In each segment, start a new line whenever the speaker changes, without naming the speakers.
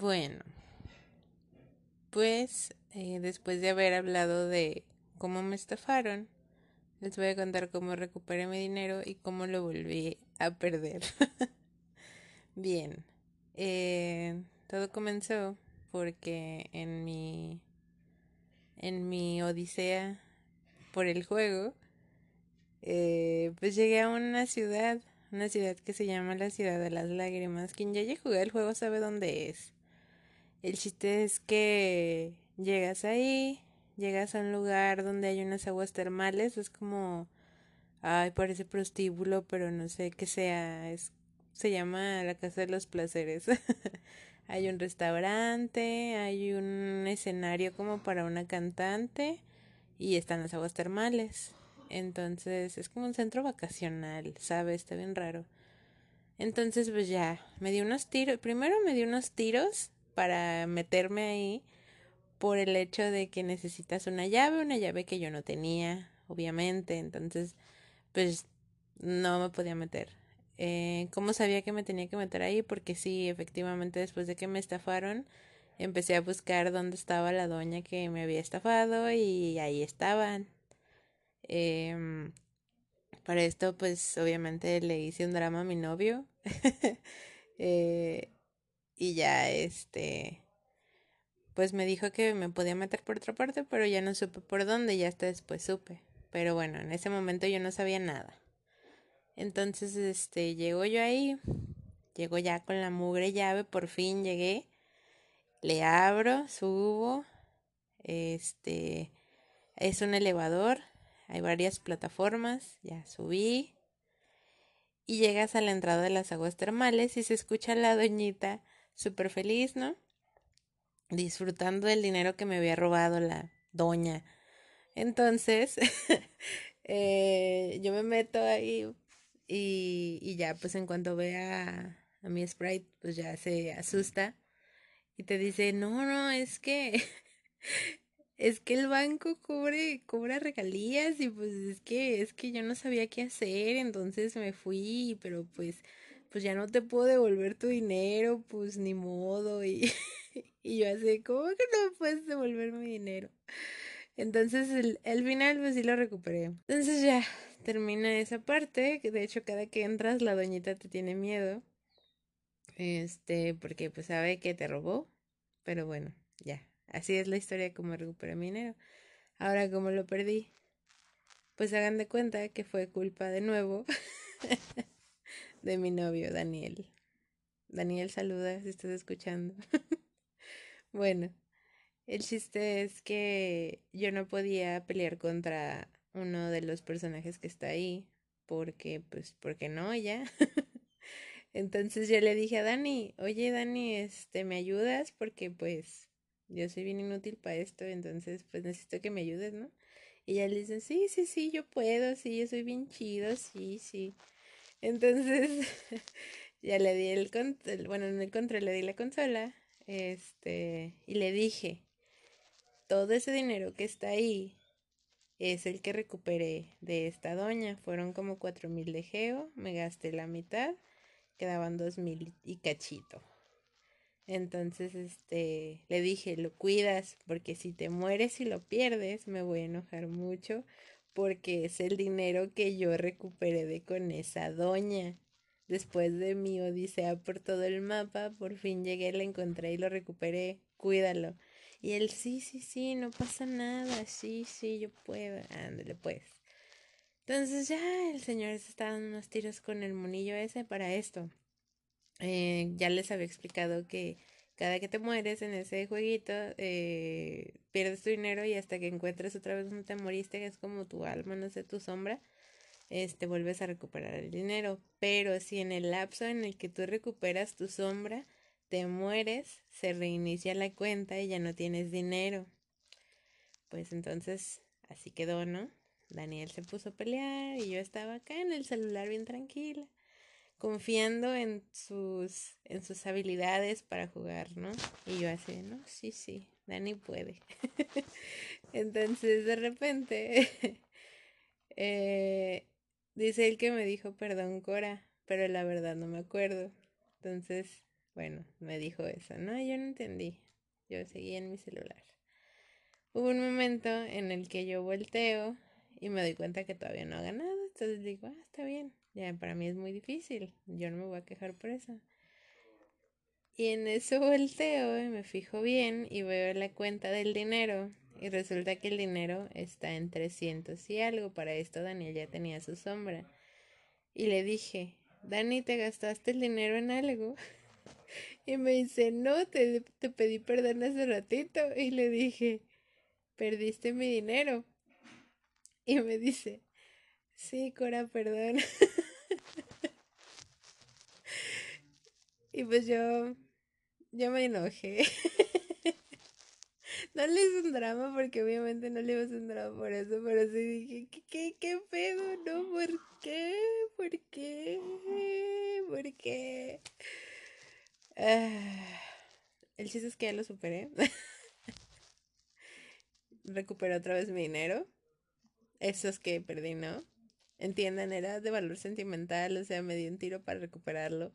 Bueno, pues eh, después de haber hablado de cómo me estafaron, les voy a contar cómo recuperé mi dinero y cómo lo volví a perder. Bien, eh, todo comenzó porque en mi en mi odisea por el juego, eh, pues llegué a una ciudad, una ciudad que se llama la ciudad de las lágrimas. Quien ya haya jugado el juego sabe dónde es. El chiste es que llegas ahí, llegas a un lugar donde hay unas aguas termales, es como, ay, parece prostíbulo, pero no sé qué sea, es, se llama la Casa de los Placeres. hay un restaurante, hay un escenario como para una cantante y están las aguas termales. Entonces es como un centro vacacional, ¿sabes? Está bien raro. Entonces pues ya, me di unos tiros, primero me di unos tiros para meterme ahí por el hecho de que necesitas una llave, una llave que yo no tenía, obviamente, entonces pues no me podía meter. Eh, ¿Cómo sabía que me tenía que meter ahí? Porque sí, efectivamente después de que me estafaron, empecé a buscar dónde estaba la doña que me había estafado y ahí estaban. Eh, para esto pues obviamente le hice un drama a mi novio. eh, y ya este pues me dijo que me podía meter por otra parte, pero ya no supe por dónde, ya hasta después supe. Pero bueno, en ese momento yo no sabía nada. Entonces, este, llego yo ahí, llego ya con la mugre llave, por fin llegué, le abro, subo, este, es un elevador, hay varias plataformas, ya subí, y llegas a la entrada de las aguas termales y se escucha la doñita súper feliz, ¿no? Disfrutando del dinero que me había robado la doña. Entonces, eh, yo me meto ahí y, y, ya, pues en cuanto ve a, a mi sprite, pues ya se asusta y te dice, no, no, es que es que el banco cubre, cobra regalías y pues es que, es que yo no sabía qué hacer, entonces me fui, pero pues pues ya no te puedo devolver tu dinero, pues ni modo. Y, y yo así, ¿cómo que no puedes devolver mi dinero? Entonces el, el final pues sí lo recuperé. Entonces ya termina esa parte, que de hecho cada que entras la doñita te tiene miedo. Este, porque pues sabe que te robó. Pero bueno, ya. Así es la historia de cómo recuperé mi dinero. Ahora, como lo perdí, pues hagan de cuenta que fue culpa de nuevo de mi novio, Daniel. Daniel, saluda si estás escuchando. bueno, el chiste es que yo no podía pelear contra uno de los personajes que está ahí, porque, pues, porque no, ya. Entonces yo le dije a Dani, oye Dani, este, ¿me ayudas? Porque pues yo soy bien inútil para esto, entonces pues necesito que me ayudes, ¿no? Y ella le dice, sí, sí, sí, yo puedo, sí, yo soy bien chido, sí, sí. Entonces, ya le di el bueno, en el control le di la consola, este, y le dije, todo ese dinero que está ahí es el que recuperé de esta doña. Fueron como cuatro mil de geo, me gasté la mitad, quedaban dos mil y cachito. Entonces, este, le dije, lo cuidas, porque si te mueres y lo pierdes, me voy a enojar mucho, porque es el dinero que yo recuperé de con esa doña. Después de mi odisea por todo el mapa, por fin llegué, la encontré y lo recuperé. Cuídalo. Y él, sí, sí, sí, no pasa nada, sí, sí, yo puedo. Ándale, pues. Entonces ya el señor se está dando unos tiros con el monillo ese para esto. Eh, ya les había explicado que cada que te mueres en ese jueguito, eh, pierdes tu dinero y hasta que encuentres otra vez donde te moriste, que es como tu alma, no sé, tu sombra, este, vuelves a recuperar el dinero. Pero si en el lapso en el que tú recuperas tu sombra, te mueres, se reinicia la cuenta y ya no tienes dinero. Pues entonces, así quedó, ¿no? Daniel se puso a pelear y yo estaba acá en el celular bien tranquila confiando en sus, en sus habilidades para jugar, ¿no? Y yo así, no, sí, sí, Dani puede. Entonces de repente eh, dice él que me dijo perdón Cora, pero la verdad no me acuerdo. Entonces, Bueno, me dijo eso. No, yo no entendí. Yo seguía en mi celular. Hubo un momento en el que yo volteo y me doy cuenta que todavía no ha ganado. Entonces digo, ah, está bien. Ya para mí es muy difícil. Yo no me voy a quejar por eso. Y en eso volteo y me fijo bien y veo la cuenta del dinero. Y resulta que el dinero está en 300 y algo. Para esto Daniel ya tenía su sombra. Y le dije, Dani, ¿te gastaste el dinero en algo? Y me dice, no, te, te pedí perdón hace ratito. Y le dije, perdiste mi dinero. Y me dice, sí, Cora, perdón. y pues yo, yo me enojé. no le hice un drama porque obviamente no le iba a hacer un drama por eso, pero sí dije, ¿qué, qué, qué pedo? No, ¿por qué? ¿Por qué? ¿Por qué? Ah, el chiste es que ya lo superé. Recuperé otra vez mi dinero. Esos que perdí, ¿no? Entiendan, era de valor sentimental, o sea, me dio un tiro para recuperarlo.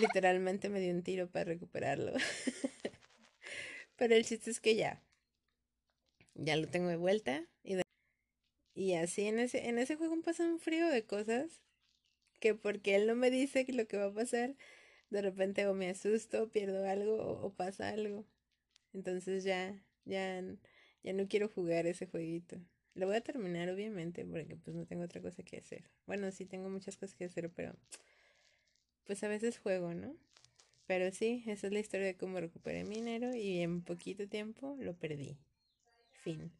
Literalmente me dio un tiro para recuperarlo. Pero el chiste es que ya. Ya lo tengo de vuelta. Y, y así en ese, en ese juego pasa un frío de cosas. Que porque él no me dice lo que va a pasar, de repente o me asusto, pierdo algo o, o pasa algo. Entonces ya, ya, ya no quiero jugar ese jueguito. Lo voy a terminar, obviamente, porque pues no tengo otra cosa que hacer. Bueno, sí tengo muchas cosas que hacer, pero pues a veces juego, ¿no? Pero sí, esa es la historia de cómo recuperé mi dinero y en poquito tiempo lo perdí. Fin.